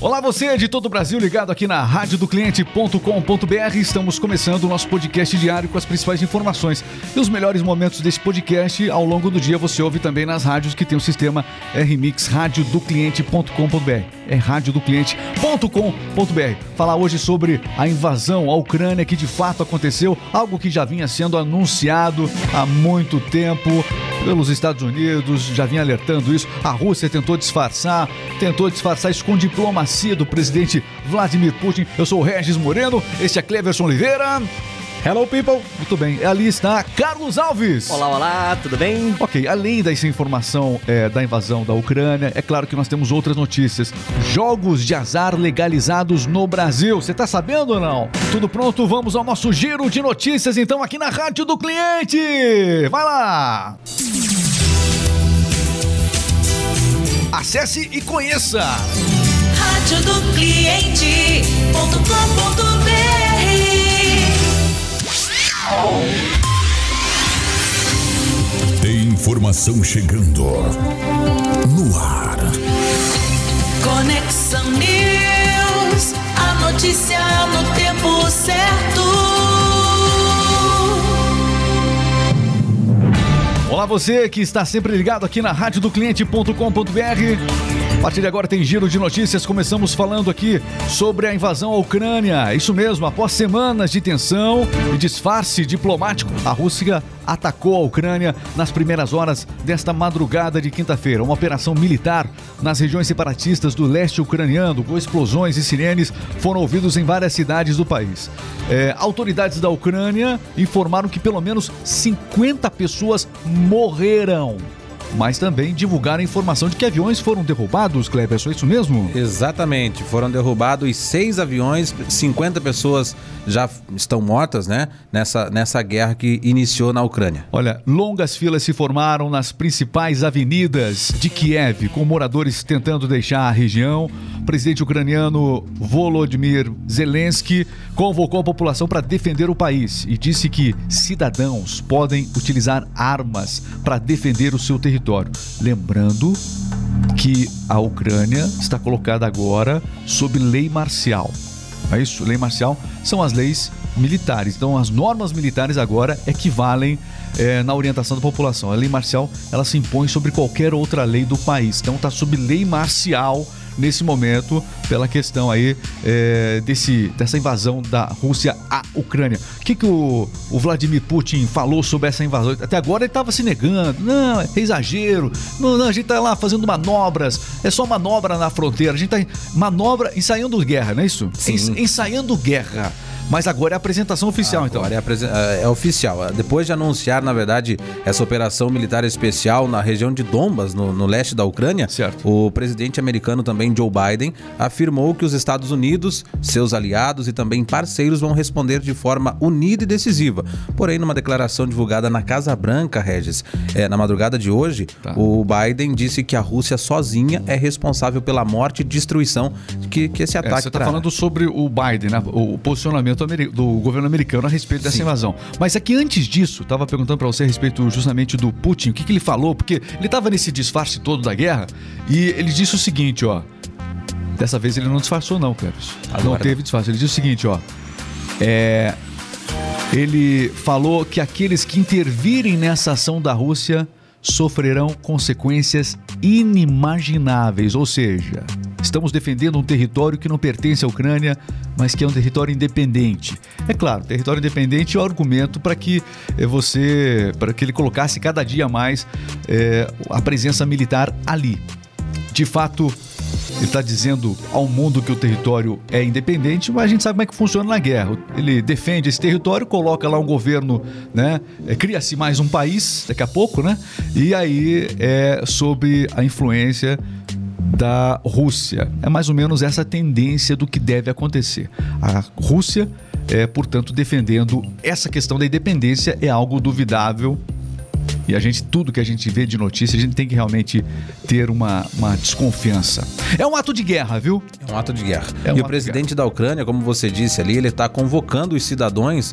Olá você de todo o Brasil ligado aqui na radiodocliente.com.br. Estamos começando o nosso podcast diário com as principais informações e os melhores momentos desse podcast ao longo do dia você ouve também nas rádios que tem o sistema RMix radiodocliente.com.br. É radiodocliente.com.br. Falar hoje sobre a invasão à Ucrânia que de fato aconteceu, algo que já vinha sendo anunciado há muito tempo pelos Estados Unidos, já vinha alertando isso. A Rússia tentou disfarçar, tentou disfarçar isso com diplomacia do presidente Vladimir Putin. Eu sou o Regis Moreno, este é Cleverson Oliveira. Hello, people! Muito bem, ali está Carlos Alves! Olá, olá, tudo bem? Ok, além dessa informação é, da invasão da Ucrânia, é claro que nós temos outras notícias. Jogos de azar legalizados no Brasil. Você tá sabendo ou não? Tudo pronto? Vamos ao nosso giro de notícias então aqui na Rádio do Cliente! Vai lá! Acesse e conheça! Rádio do Tem informação chegando no ar. Conexão News, a notícia no tempo certo. Olá você que está sempre ligado aqui na radiodocliente.com.br. A partir de agora tem giro de notícias. Começamos falando aqui sobre a invasão à Ucrânia. Isso mesmo, após semanas de tensão e disfarce diplomático, a Rússia atacou a Ucrânia nas primeiras horas desta madrugada de quinta-feira. Uma operação militar nas regiões separatistas do leste ucraniano, com explosões e sirenes, foram ouvidos em várias cidades do país. É, autoridades da Ucrânia informaram que pelo menos 50 pessoas morreram mas também divulgaram a informação de que aviões foram derrubados, Cleberson, é isso mesmo? Exatamente, foram derrubados seis aviões, 50 pessoas já estão mortas, né, nessa, nessa guerra que iniciou na Ucrânia. Olha, longas filas se formaram nas principais avenidas de Kiev, com moradores tentando deixar a região. O presidente ucraniano Volodymyr Zelensky convocou a população para defender o país e disse que cidadãos podem utilizar armas para defender o seu território. Lembrando que a Ucrânia está colocada agora sob lei marcial. É isso? Lei marcial são as leis militares. Então, as normas militares agora equivalem é, na orientação da população. A lei marcial ela se impõe sobre qualquer outra lei do país. Então, está sob lei marcial nesse momento pela questão aí é, desse, dessa invasão da Rússia à Ucrânia. O que, que o, o Vladimir Putin falou sobre essa invasão? Até agora ele estava se negando. Não, é exagero. Não, não, a gente está lá fazendo manobras. É só manobra na fronteira. A gente está manobra ensaiando guerra, não é isso? Sim. Ensaiando guerra. Mas agora é a apresentação oficial, então. agora então. É, é, oficial. Depois de anunciar, na verdade, essa operação militar especial na região de Donbas, no, no leste da Ucrânia, certo. o presidente americano também, Joe Biden, afirmou que os Estados Unidos, seus aliados e também parceiros vão responder de forma unida e decisiva. Porém, numa declaração divulgada na Casa Branca, Regis, é, na madrugada de hoje, tá. o Biden disse que a Rússia sozinha é responsável pela morte e destruição que, que esse é, ataque é, Você está falando sobre o Biden, né? o posicionamento do governo americano a respeito dessa Sim. invasão. Mas é que antes disso, estava perguntando para você a respeito justamente do Putin, o que, que ele falou, porque ele estava nesse disfarce todo da guerra e ele disse o seguinte, ó. Dessa vez ele não disfarçou, não, Cleves. Não teve disfarce. Ele disse o seguinte, ó. É, ele falou que aqueles que intervirem nessa ação da Rússia sofrerão consequências inimagináveis, ou seja, Estamos defendendo um território que não pertence à Ucrânia, mas que é um território independente. É claro, território independente é o argumento para que eh, você, para que ele colocasse cada dia mais é, a presença militar ali. De fato, ele está dizendo ao mundo que o território é independente, mas a gente sabe como é que funciona na guerra. Ele defende esse território, coloca lá um governo, né? É, Cria-se mais um país daqui a pouco, né? E aí é sob a influência da Rússia. É mais ou menos essa tendência do que deve acontecer. A Rússia, é, portanto, defendendo essa questão da independência é algo duvidável E a gente, tudo que a gente vê de notícia, a gente tem que realmente ter uma, uma desconfiança. É um ato de guerra, viu? É um ato de guerra. É um e o presidente da Ucrânia, como você disse ali, ele está convocando os cidadãos,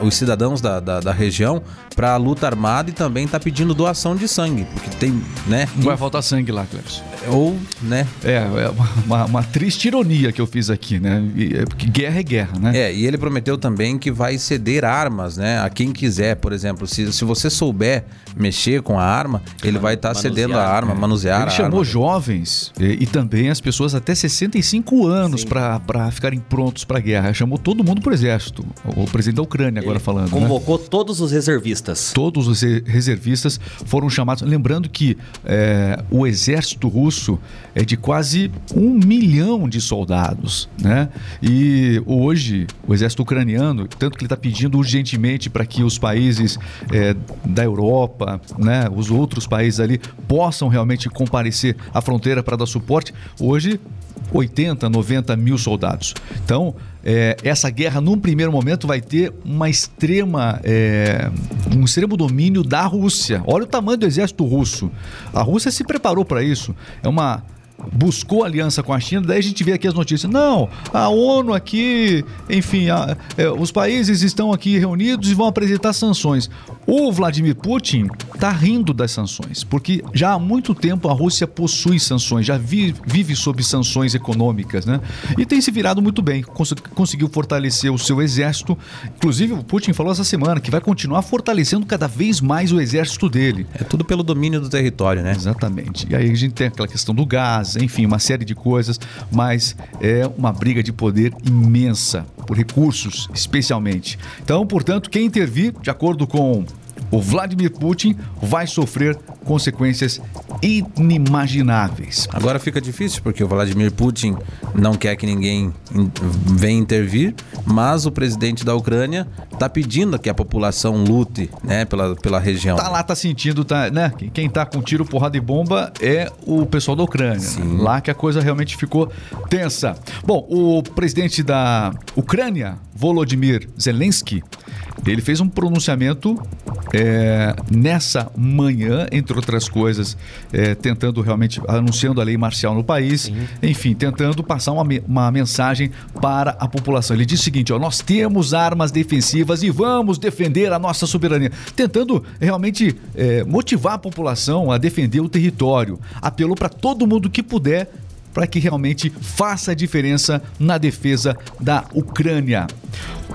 os cidadãos da, da, da região para a luta armada e também está pedindo doação de sangue, porque tem, né? Não vai faltar sangue lá, Cleves. Ou, né? É, é uma, uma triste ironia que eu fiz aqui, né? É Porque guerra é guerra, né? É, e ele prometeu também que vai ceder armas, né? A quem quiser, por exemplo, se, se você souber mexer com a arma, ele vai estar manusear, cedendo a arma, manusear Ele a chamou arma. jovens e, e também as pessoas até 65 anos para ficarem prontos para a guerra. Chamou todo mundo pro exército. O, o presidente da Ucrânia agora Ele falando, né? Convocou todos os reservistas. Todos os re- reservistas foram chamados. Lembrando que é, o exército russo é de quase um milhão de soldados, né? E hoje o exército ucraniano, tanto que ele está pedindo urgentemente para que os países é, da Europa, né, os outros países ali possam realmente comparecer à fronteira para dar suporte. Hoje 80, 90 mil soldados. Então, é, essa guerra, num primeiro momento, vai ter uma extrema, é, um extremo domínio da Rússia. Olha o tamanho do exército russo. A Rússia se preparou para isso. É uma buscou aliança com a China, daí a gente vê aqui as notícias. Não, a ONU aqui, enfim, a- é, os países estão aqui reunidos e vão apresentar sanções. O Vladimir Putin está rindo das sanções, porque já há muito tempo a Rússia possui sanções, já vi- vive sob sanções econômicas, né? E tem se virado muito bem, cons- conseguiu fortalecer o seu exército. Inclusive, o Putin falou essa semana que vai continuar fortalecendo cada vez mais o exército dele. É tudo pelo domínio do território, né? Exatamente. E aí a gente tem aquela questão do gás, enfim, uma série de coisas, mas é uma briga de poder imensa, por recursos especialmente. Então, portanto, quem intervir, de acordo com o Vladimir Putin, vai sofrer consequências inimagináveis. Agora fica difícil porque o Vladimir Putin não quer que ninguém in- venha intervir, mas o presidente da Ucrânia está pedindo que a população lute, né, pela, pela região. Tá lá, tá sentindo, tá, né? Quem- tá com tiro, porrada e bomba é o pessoal da Ucrânia. né? Lá que a coisa realmente ficou tensa. Bom, o presidente da Ucrânia, Volodymyr Zelensky, ele fez um pronunciamento é, nessa manhã, entre outras coisas, é, tentando realmente, anunciando a lei marcial no país, enfim, tentando passar uma, uma mensagem para a população. Ele disse o seguinte: ó, nós temos armas defensivas e vamos defender a nossa soberania, tentando realmente é, motivar a população a defender o território. Apelou para todo mundo que puder para que realmente faça a diferença na defesa da Ucrânia.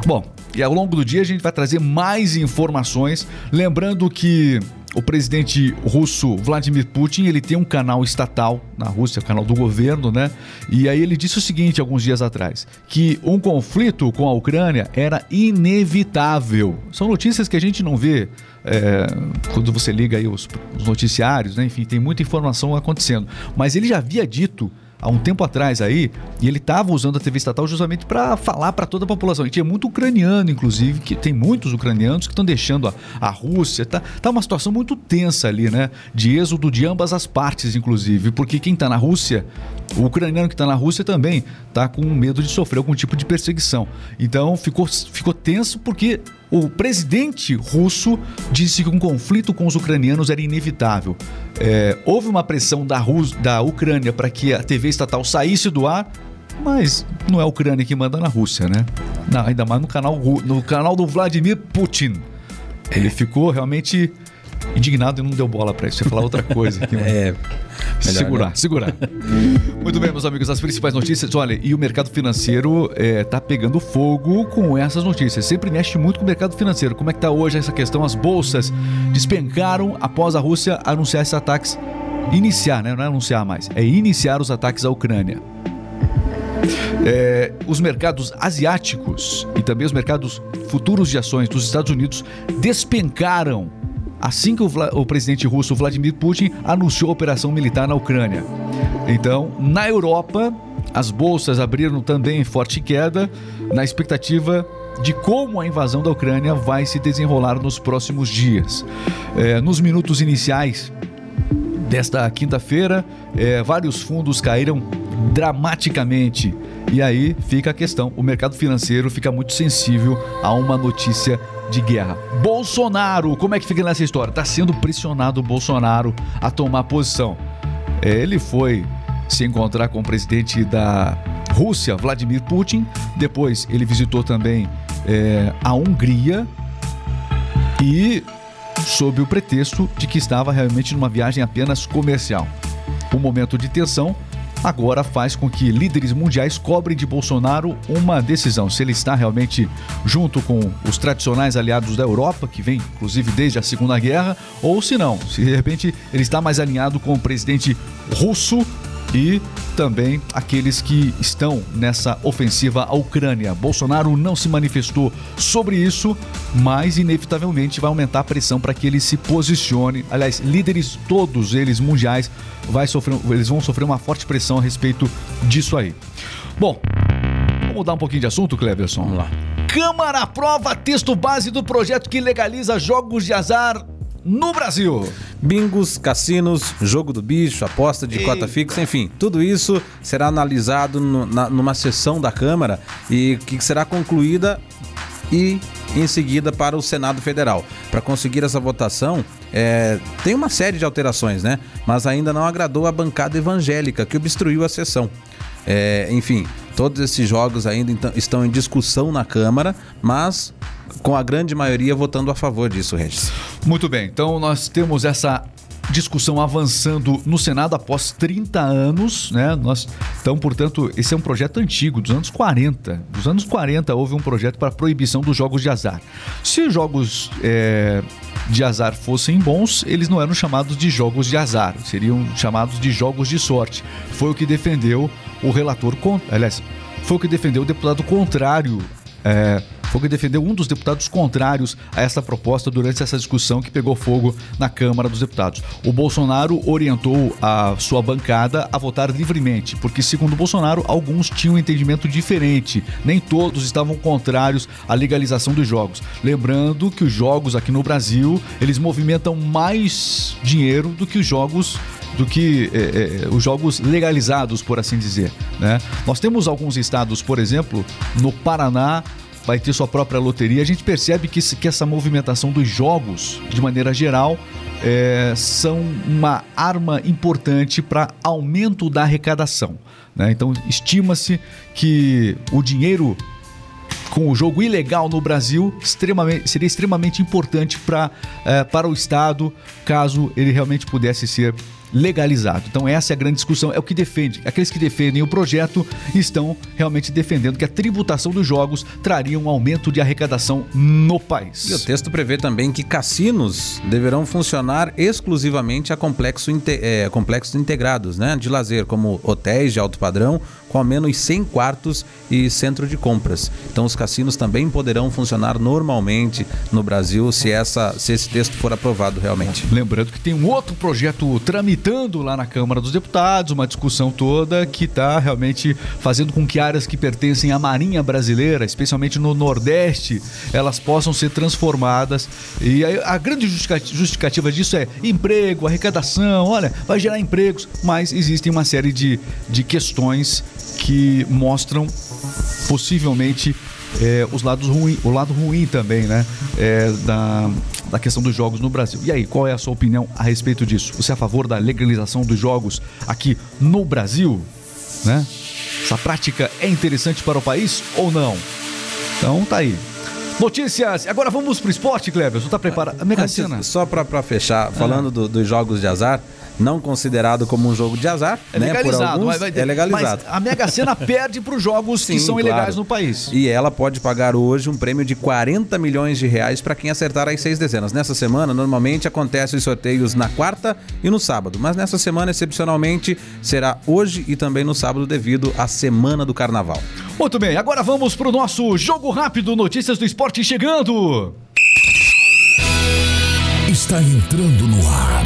Bom, e ao longo do dia a gente vai trazer mais informações, lembrando que o presidente russo Vladimir Putin, ele tem um canal estatal na Rússia, canal do governo, né? E aí ele disse o seguinte alguns dias atrás, que um conflito com a Ucrânia era inevitável. São notícias que a gente não vê é, quando você liga aí os, os noticiários, né? Enfim, tem muita informação acontecendo. Mas ele já havia dito há um tempo atrás aí, e ele estava usando a TV estatal justamente para falar para toda a população. E tinha muito ucraniano, inclusive, que tem muitos ucranianos que estão deixando a, a Rússia. Tá, tá uma situação muito tensa ali, né? De êxodo de ambas as partes, inclusive, porque quem está na Rússia, o ucraniano que está na Rússia também está com medo de sofrer algum tipo de perseguição. Então ficou, ficou tenso porque o presidente russo disse que um conflito com os ucranianos era inevitável. É, houve uma pressão da, Rus, da Ucrânia para que a TV estatal saísse do ar, mas não é a Ucrânia que manda na Rússia, né? Não, ainda mais no canal, no canal do Vladimir Putin. Ele ficou realmente indignado e não deu bola para isso. Ia falar outra coisa aqui, É. melhor segurar, não. segurar. Muito bem, meus amigos, as principais notícias. Olha, e o mercado financeiro é, tá pegando fogo com essas notícias. Sempre mexe muito com o mercado financeiro. Como é que tá hoje essa questão? As bolsas despencaram após a Rússia anunciar esses ataques. Iniciar, né? Não é anunciar mais, é iniciar os ataques à Ucrânia. É, os mercados asiáticos e também os mercados futuros de ações dos Estados Unidos despencaram assim que o, o presidente russo Vladimir Putin anunciou a operação militar na Ucrânia. Então, na Europa, as bolsas abriram também forte queda na expectativa de como a invasão da Ucrânia vai se desenrolar nos próximos dias. É, nos minutos iniciais desta quinta-feira, é, vários fundos caíram dramaticamente. E aí fica a questão: o mercado financeiro fica muito sensível a uma notícia de guerra. Bolsonaro, como é que fica nessa história? Está sendo pressionado o Bolsonaro a tomar posição. É, ele foi se encontrar com o presidente da Rússia, Vladimir Putin. Depois ele visitou também é, a Hungria e sob o pretexto de que estava realmente numa viagem apenas comercial. O momento de tensão agora faz com que líderes mundiais cobrem de Bolsonaro uma decisão. Se ele está realmente junto com os tradicionais aliados da Europa, que vem inclusive desde a Segunda Guerra, ou se não, se de repente ele está mais alinhado com o presidente russo e também aqueles que estão nessa ofensiva à Ucrânia. Bolsonaro não se manifestou sobre isso, mas inevitavelmente vai aumentar a pressão para que ele se posicione. Aliás, líderes todos eles mundiais vai sofrer, eles vão sofrer uma forte pressão a respeito disso aí. Bom, vamos mudar um pouquinho de assunto, Cleverson. Vamos lá. Câmara aprova texto base do projeto que legaliza jogos de azar no Brasil. Bingos, cassinos, jogo do bicho, aposta de cota fixa, enfim, tudo isso será analisado no- na- numa sessão da Câmara e que será concluída e em seguida para o Senado Federal. Para conseguir essa votação, é, tem uma série de alterações, né? Mas ainda não agradou a bancada evangélica que obstruiu a sessão. É, enfim, todos esses jogos ainda então- estão em discussão na Câmara, mas com a grande maioria votando a favor disso, Regis. Muito bem, então nós temos essa discussão avançando no Senado após 30 anos, né? Nós, então, portanto, esse é um projeto antigo, dos anos 40. Dos anos 40 houve um projeto para proibição dos jogos de azar. Se os jogos é, de azar fossem bons, eles não eram chamados de jogos de azar, seriam chamados de jogos de sorte. Foi o que defendeu o relator, aliás, foi o que defendeu o deputado contrário é, foi que defendeu um dos deputados contrários a essa proposta durante essa discussão que pegou fogo na Câmara dos Deputados. O Bolsonaro orientou a sua bancada a votar livremente, porque, segundo Bolsonaro, alguns tinham um entendimento diferente. Nem todos estavam contrários à legalização dos jogos. Lembrando que os jogos aqui no Brasil, eles movimentam mais dinheiro do que os jogos do que eh, eh, os jogos legalizados, por assim dizer. Né? Nós temos alguns estados, por exemplo, no Paraná vai ter sua própria loteria. A gente percebe que, que essa movimentação dos jogos, de maneira geral, eh, são uma arma importante para aumento da arrecadação. né? Então, estima-se que o dinheiro com o jogo ilegal no Brasil extremamente, seria extremamente importante pra, eh, para o Estado caso ele realmente pudesse ser legalizado. Então essa é a grande discussão, é o que defende. Aqueles que defendem o projeto estão realmente defendendo que a tributação dos jogos traria um aumento de arrecadação no país. E o texto prevê também que cassinos deverão funcionar exclusivamente a complexo é, complexos integrados né, de lazer, como hotéis de alto padrão, com ao menos 100 quartos e centro de compras. Então, os cassinos também poderão funcionar normalmente no Brasil se, essa, se esse texto for aprovado realmente. Lembrando que tem um outro projeto tramitando lá na Câmara dos Deputados, uma discussão toda que está realmente fazendo com que áreas que pertencem à Marinha Brasileira, especialmente no Nordeste, elas possam ser transformadas. E aí, a grande justifica- justificativa disso é emprego, arrecadação, olha, vai gerar empregos, mas existem uma série de, de questões que mostram possivelmente é, os lados ruim, o lado ruim também, né? é, da, da questão dos jogos no Brasil. E aí, qual é a sua opinião a respeito disso? Você é a favor da legalização dos jogos aqui no Brasil? Né? Essa prática é interessante para o país ou não? Então tá aí. Notícias. Agora vamos pro esporte, Kleber. Você tá preparado? A Mega Sena. Só pra fechar, falando do- dos jogos de azar, não considerado como um jogo de azar, É né? Por legalizado. alguns, mas vai- é legalizado. Mas a Mega Sena perde para os jogos que Sim, são ilegais claro. no país. E ela pode pagar hoje um prêmio de 40 milhões de reais para quem acertar as seis dezenas. Nessa semana, normalmente acontecem os sorteios na quarta e no sábado, mas nessa semana, excepcionalmente, será hoje e também no sábado devido à semana do carnaval. Muito bem, agora vamos pro nosso jogo rápido, notícias do esporte chegando. Está entrando no ar.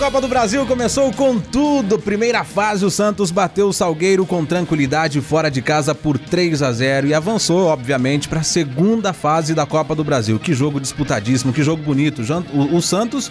Copa Copa do Brasil começou com tudo. Primeira fase, o Santos bateu o Salgueiro com tranquilidade fora de casa por 3 a 0 e avançou, obviamente, para a segunda fase da Copa do Brasil. Que jogo disputadíssimo, que jogo bonito. O, o Santos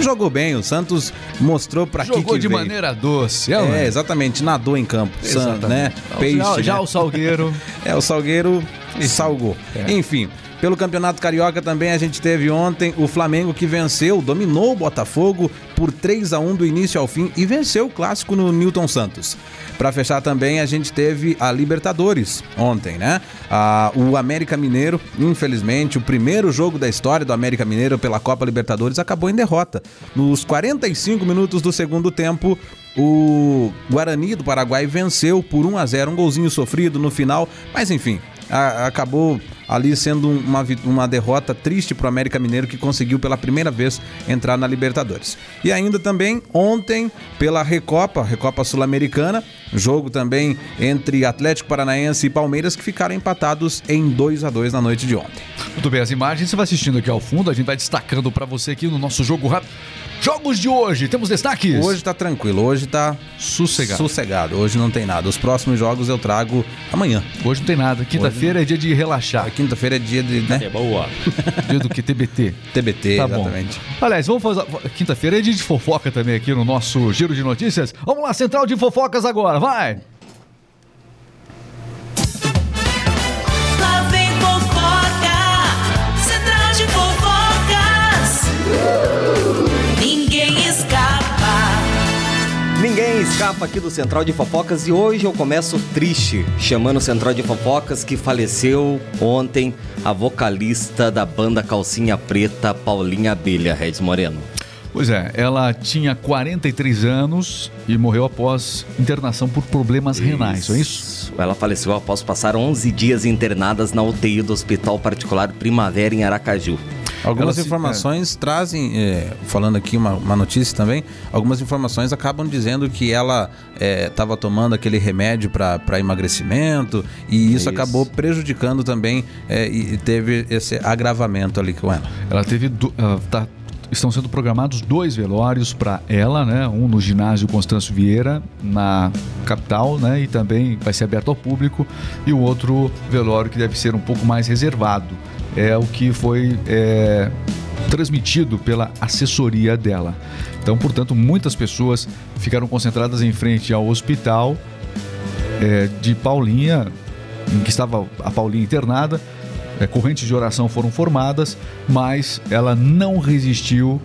jogou bem, o Santos mostrou para que Jogou de veio. maneira doce, é, É, é exatamente, nadou em campo, San, Exatamente. né? Peixe, já, já né? o Salgueiro. É, o Salgueiro salgou. É. Enfim, pelo Campeonato Carioca também a gente teve ontem o Flamengo que venceu, dominou o Botafogo por 3 a 1 do início ao fim e venceu o clássico no Newton Santos. Pra fechar também a gente teve a Libertadores ontem, né? Ah, o América Mineiro, infelizmente, o primeiro jogo da história do América Mineiro pela Copa Libertadores acabou em derrota. Nos 45 minutos do segundo tempo, o Guarani do Paraguai venceu por 1 a 0, um golzinho sofrido no final, mas enfim, a- acabou ali sendo um- uma, uma derrota triste para o América Mineiro que conseguiu pela primeira vez entrar na Libertadores. E ainda também ontem pela Recopa, Recopa Sul-Americana, jogo também entre Atlético Paranaense e Palmeiras que ficaram empatados em 2 a 2 na noite de ontem. Muito bem, as imagens você vai assistindo aqui ao fundo, a gente vai destacando pra você aqui no nosso jogo rápido. Jogos de hoje, temos destaques? Hoje tá tranquilo, hoje tá Sossegado. sossegado, hoje não tem nada. Os próximos jogos eu trago amanhã. Hoje não tem nada. Quinta-feira é dia de relaxar. Quinta-feira é dia de, né? boa. Dia do que? TBT. TBT, Tá bom. exatamente. Aliás, vamos fazer. Quinta-feira é dia de fofoca também aqui no nosso giro de notícias. Vamos lá, central de fofocas agora, vai! Lá vem fofoca, central de fofocas. Escapa aqui do Central de Fofocas e hoje eu começo triste, chamando o Central de Fofocas que faleceu ontem a vocalista da banda Calcinha Preta, Paulinha Abelha, Regis Moreno. Pois é, ela tinha 43 anos e morreu após internação por problemas renais, não é isso? Ela faleceu após passar 11 dias internadas na UTI do Hospital Particular Primavera em Aracaju. Algumas Ela se- informações trazem, é, falando aqui uma, uma notícia também, algumas informações acabam dizendo que ela estava tomando aquele remédio para emagrecimento e isso, Isso. acabou prejudicando também é, e teve esse agravamento ali com ela. Ela teve. do- ah, tá- estão sendo programados dois velórios para ela, né? Um no ginásio Constâncio Vieira, na capital, né? E também vai ser aberto ao público. E o outro velório que deve ser um pouco mais reservado. É o que foi é, transmitido pela assessoria dela. Então, portanto, muitas pessoas ficaram concentradas em frente ao hospital é, de Paulinha, em que estava a Paulinha internada. É, correntes de oração foram formadas, mas ela não resistiu.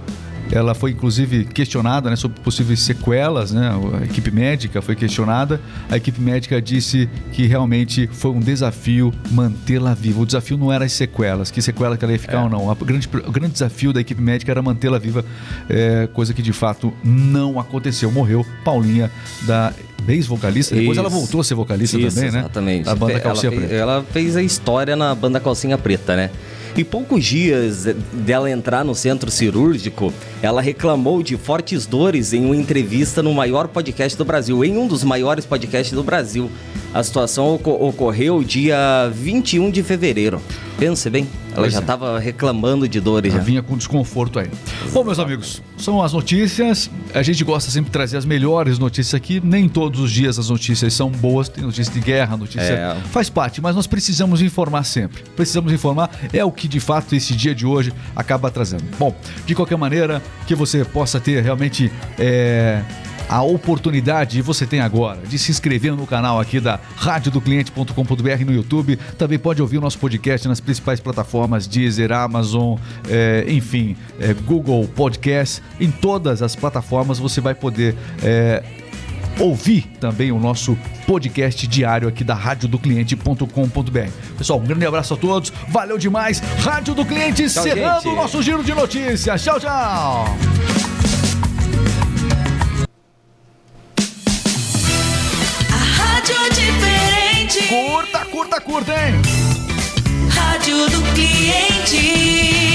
Ela foi inclusive questionada né, sobre possíveis sequelas, né? A equipe médica foi questionada. A equipe médica disse que realmente foi um desafio mantê-la viva. O desafio não era as sequelas, que sequela que ela ia ficar ou não. Grande, o grande desafio da equipe médica era mantê-la viva, é, coisa que de fato não aconteceu. Morreu Paulinha da ex-vocalista. Depois ela voltou a ser vocalista Isso, também, né? Exatamente. Da banda Calcinha ela, fez, Preta. ela fez a história na banda Calcinha Preta, né? E poucos dias dela entrar no centro cirúrgico, ela reclamou de fortes dores em uma entrevista no maior podcast do Brasil, em um dos maiores podcasts do Brasil. A situação oco- ocorreu dia 21 de fevereiro. Pense bem, ela Pois já é. estava reclamando de dores Ela já. vinha com desconforto aí. Bom, meus amigos, são as notícias. A gente gosta sempre de trazer as melhores notícias aqui. Nem todos os dias as notícias são boas. Tem notícia de guerra, notícia. É. Faz parte, mas nós precisamos informar sempre. Precisamos informar. É o que de fato esse dia de hoje acaba trazendo. Bom, de qualquer maneira, que você possa ter realmente. é, a oportunidade você tem agora de se inscrever no canal aqui da radiodocliente.com.br no YouTube. Também pode ouvir o nosso podcast nas principais plataformas Deezer, Amazon, eh, enfim, eh, Google Podcast. Em todas as plataformas você vai poder eh, ouvir também o nosso podcast diário aqui da radiodocliente.com.br. Pessoal, um grande abraço a todos. Valeu demais. Rádio do Cliente Tchau, encerrando o nosso giro de notícias. Tchau, tchau. Curta, curta, curta, hein? Rádio do Cliente.